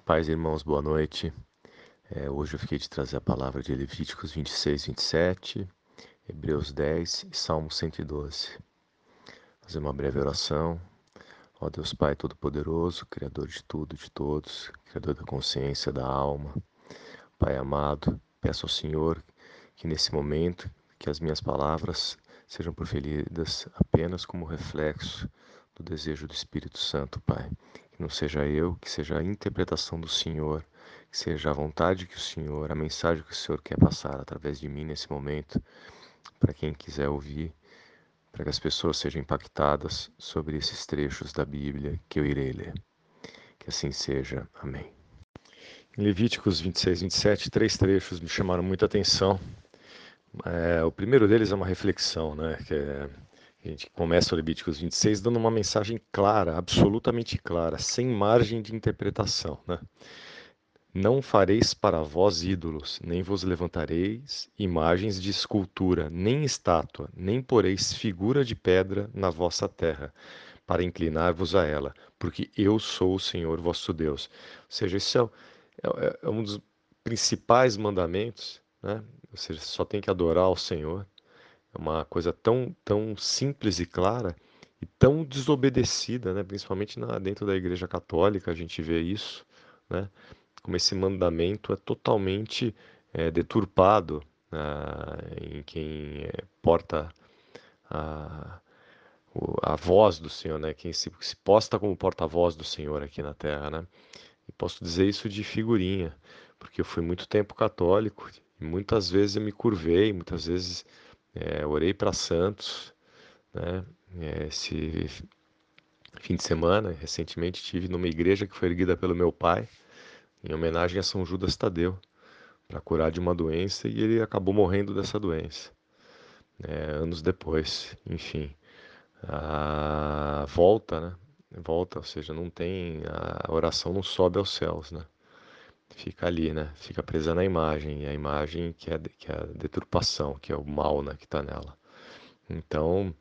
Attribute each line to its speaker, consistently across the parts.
Speaker 1: Paz, irmãos, boa noite. É, hoje eu fiquei de trazer a palavra de Levíticos 26, 27, Hebreus 10 e Salmo 112. Fazer uma breve oração. Ó Deus Pai Todo-Poderoso, Criador de tudo, de todos, Criador da consciência, da alma. Pai amado, peço ao Senhor que nesse momento, que as minhas palavras sejam proferidas apenas como reflexo do desejo do Espírito Santo, Pai que não seja eu, que seja a interpretação do Senhor, que seja a vontade que o Senhor, a mensagem que o Senhor quer passar através de mim nesse momento, para quem quiser ouvir, para que as pessoas sejam impactadas sobre esses trechos da Bíblia que eu irei ler. Que assim seja. Amém. Em Levíticos 26, 27, três trechos me chamaram muita atenção. É, o primeiro deles é uma reflexão, né? Que é a gente começa o Levíticos 26 dando uma mensagem clara, absolutamente clara, sem margem de interpretação. Né? Não fareis para vós ídolos, nem vos levantareis imagens de escultura, nem estátua, nem poreis figura de pedra na vossa terra, para inclinar-vos a ela, porque eu sou o Senhor vosso Deus. Ou seja, isso é, é, é um dos principais mandamentos, né? Ou seja, só tem que adorar o Senhor. É uma coisa tão, tão simples e clara e tão desobedecida, né? principalmente na, dentro da Igreja Católica, a gente vê isso, né? como esse mandamento é totalmente é, deturpado ah, em quem é, porta a, a voz do Senhor, né? quem se, se posta como porta-voz do Senhor aqui na Terra. Né? E posso dizer isso de figurinha, porque eu fui muito tempo católico e muitas vezes eu me curvei, muitas vezes é, orei para santos, né? É, esse fim de semana, recentemente tive numa igreja que foi erguida pelo meu pai, em homenagem a São Judas Tadeu, para curar de uma doença e ele acabou morrendo dessa doença, né? anos depois, enfim. A volta, né? Volta, ou seja, não tem a oração não sobe aos céus, né? Fica ali, né? Fica presa na imagem, e a imagem que é, que é a deturpação, que é o mal né, que está nela. Então,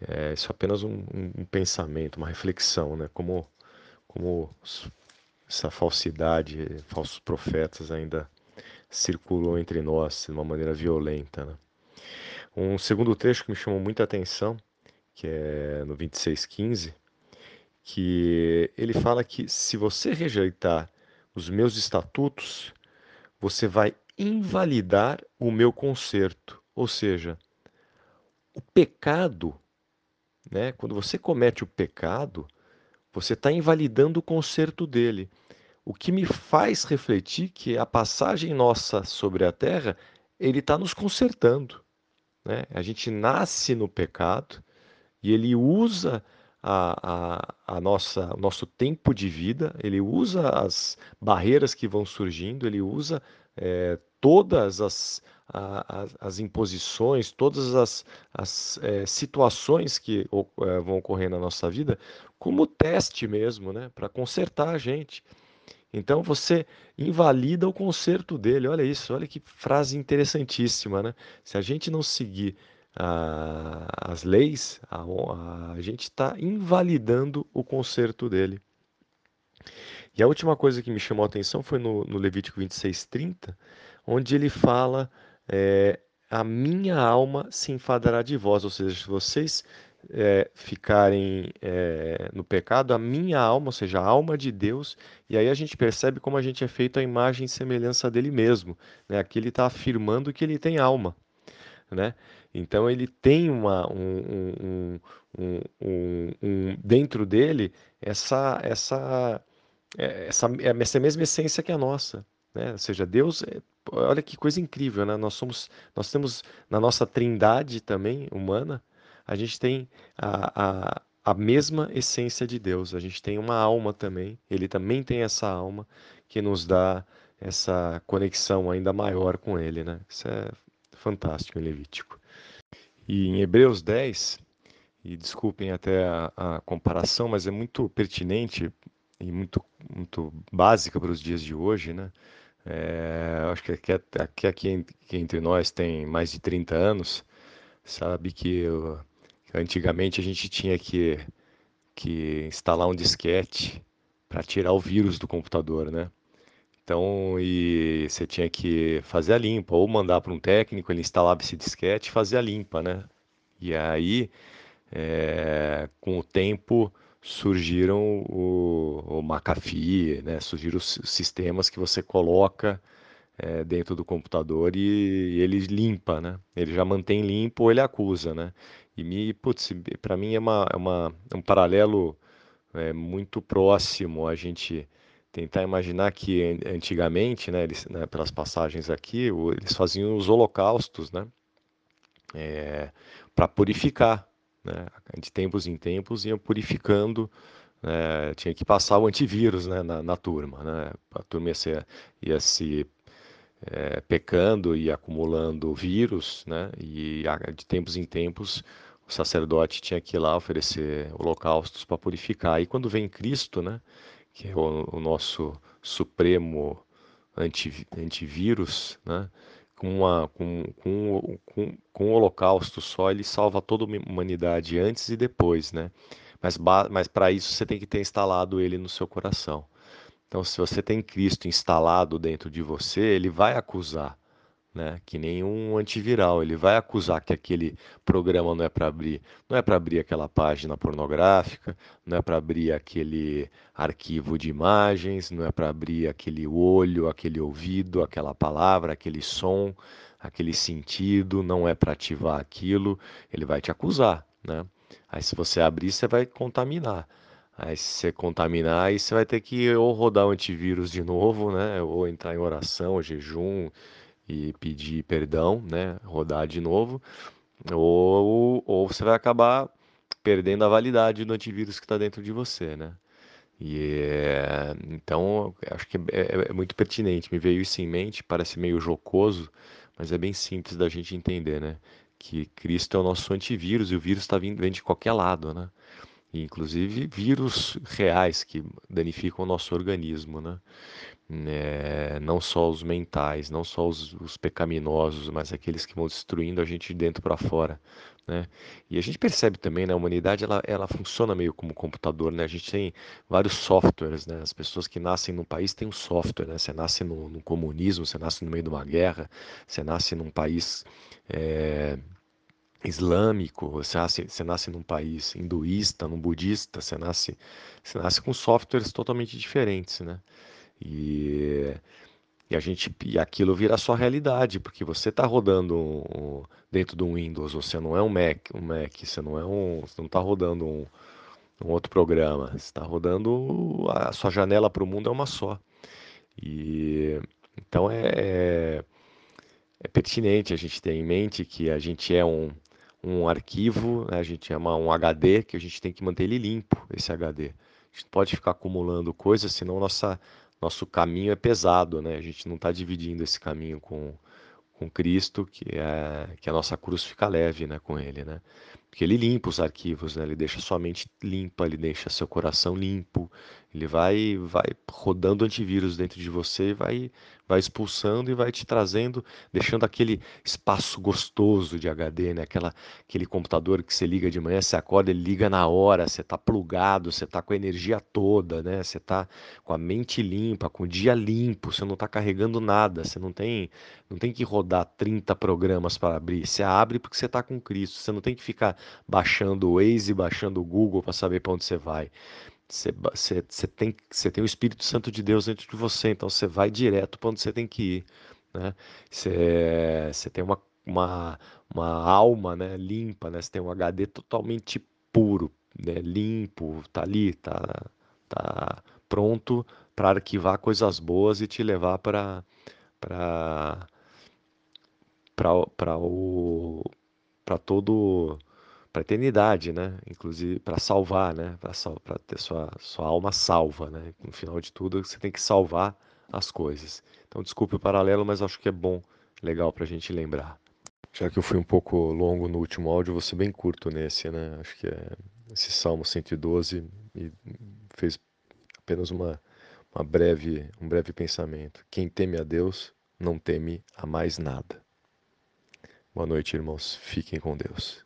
Speaker 1: é, isso é apenas um, um, pensamento, uma reflexão, né? Como, como essa falsidade, falsos profetas ainda circulam entre nós de uma maneira violenta. Né? Um segundo trecho que me chamou muita atenção, que é no 26,15, que ele fala que se você rejeitar os meus estatutos, você vai invalidar o meu conserto. Ou seja, o pecado, né, quando você comete o pecado, você está invalidando o conserto dele. O que me faz refletir que a passagem nossa sobre a terra, ele está nos consertando. Né? A gente nasce no pecado e ele usa a, a, a nossa, o nosso tempo de vida, ele usa as barreiras que vão surgindo, ele usa é, todas as, a, as imposições, todas as, as é, situações que é, vão ocorrer na nossa vida como teste mesmo, né, para consertar a gente. Então você invalida o conserto dele. Olha isso, olha que frase interessantíssima, né? Se a gente não seguir a, as leis, a, a gente está invalidando o conserto dele. E a última coisa que me chamou a atenção foi no, no Levítico 26:30, onde ele fala: é, A minha alma se enfadará de vós, ou seja, se vocês é, ficarem é, no pecado, a minha alma, ou seja, a alma de Deus, e aí a gente percebe como a gente é feito a imagem e semelhança dele mesmo. Né? Aqui ele está afirmando que ele tem alma. Né? Então ele tem uma, um, um, um, um dentro dele essa, essa, é, essa, é essa mesma essência que a nossa. Né? Ou seja, Deus, é, olha que coisa incrível, né? Nós somos, nós temos na nossa trindade também humana, a gente tem a, a, a mesma essência de Deus. A gente tem uma alma também. Ele também tem essa alma que nos dá essa conexão ainda maior com Ele, né? Isso é fantástico em Levítico. E em Hebreus 10, e desculpem até a, a comparação, mas é muito pertinente e muito, muito básica para os dias de hoje, né? É, acho que aqui, aqui, aqui, entre nós tem mais de 30 anos, sabe que eu, antigamente a gente tinha que, que instalar um disquete para tirar o vírus do computador, né? Então, e você tinha que fazer a limpa, ou mandar para um técnico, ele instalava esse disquete e fazia a limpa, né? E aí, é, com o tempo, surgiram o, o McAfee, né? Surgiram os sistemas que você coloca é, dentro do computador e, e, ele limpa, né? Ele já mantém limpo ou ele acusa, né? E me, putz, para mim é, uma, é uma, é um paralelo é, muito próximo a gente tentar imaginar que antigamente, né, eles, né, pelas passagens aqui, eles faziam os holocaustos, né, é, para purificar, né, de tempos em tempos iam purificando, né, tinha que passar o antivírus, né, na, na turma, né, a turma ia, ser, ia se é, pecando e acumulando vírus, né, e de tempos em tempos o sacerdote tinha que ir lá oferecer holocaustos para purificar. E quando vem Cristo, né, que é o, o nosso supremo anti, antivírus, né? com, uma, com, com, com, com o holocausto só, ele salva toda a humanidade antes e depois, né? Mas, mas para isso você tem que ter instalado ele no seu coração. Então, se você tem Cristo instalado dentro de você, ele vai acusar né? Que nem um antiviral, ele vai acusar que aquele programa não é para abrir, não é para abrir aquela página pornográfica, não é para abrir aquele arquivo de imagens, não é para abrir aquele olho, aquele ouvido, aquela palavra, aquele som, aquele sentido, não é para ativar aquilo, ele vai te acusar, né? Aí se você abrir, você vai contaminar. Aí se você contaminar, aí você vai ter que ou rodar o antivírus de novo, né? Ou entrar em oração, jejum, e pedir perdão, né, rodar de novo, ou, ou você vai acabar perdendo a validade do antivírus que está dentro de você, né? E é, então acho que é, é, é, muito pertinente. Me veio isso em mente, parece meio jocoso, mas é bem simples da gente entender, né? Que Cristo é o nosso antivírus e o vírus está vindo vem de qualquer lado, né? E, inclusive vírus reais que danificam o nosso organismo, né? É, não só os mentais, não só os, os, pecaminosos, mas aqueles que vão destruindo a gente de dentro para fora, né? E a gente percebe também, né, a humanidade ela, ela funciona meio como computador, né? A gente tem vários softwares, né? As pessoas que nascem num país têm um software, né? Você nasce no, no comunismo, você nasce no meio de uma guerra, você nasce num país é, islâmico, você nasce, você nasce num país hinduísta, num budista, você nasce, você nasce com softwares totalmente diferentes, né? E, e a gente e aquilo vira sua realidade, porque você está rodando um, dentro do Windows, você não é um Mac, um Mac, você não é um, você não está rodando um, um outro programa, você está rodando a sua janela para o mundo é uma só. E então é, é, é pertinente a gente ter em mente que a gente é um um arquivo, né, a gente chama um HD, que a gente tem que manter ele limpo, esse HD. A gente pode ficar acumulando coisas, senão nossa, nosso caminho é pesado, né? A gente não está dividindo esse caminho com, com Cristo, que é que a nossa cruz fica leve, né, com Ele, né? Porque Ele limpa os arquivos, né? Ele deixa sua mente limpa, Ele deixa seu coração limpo, Ele vai vai rodando antivírus dentro de você vai vai expulsando e vai te trazendo, deixando aquele espaço gostoso de HD, né? Aquela, aquele computador que você liga de manhã, você acorda, ele liga na hora, você está plugado, você está com a energia toda, né? Você está com a mente limpa, com o dia limpo, você não está carregando nada, você não tem, não tem que rodar 30 programas para abrir, você abre porque você está com Cristo, você não tem que ficar baixando o Waze, baixando o Google para saber para onde você vai. Você, você, você, tem, você tem o Espírito Santo de Deus dentro de você, então você vai direto para onde você tem que ir. Né? Você, você tem uma, uma, uma alma né, limpa, né? você tem um HD totalmente puro, né? limpo, tá ali, tá, tá pronto para arquivar coisas boas e te levar para para para o para todo para a eternidade, né? Inclusive para salvar, né? Para ter sua, sua alma salva, né? No final de tudo, você tem que salvar as coisas. Então, desculpe o paralelo, mas acho que é bom, legal para a gente lembrar. Já que eu fui um pouco longo no último áudio, vou ser bem curto nesse, né? Acho que é esse Salmo 112 e fez apenas uma, uma breve, um breve pensamento. Quem teme a Deus não teme a mais nada. Boa noite, irmãos. Fiquem com Deus.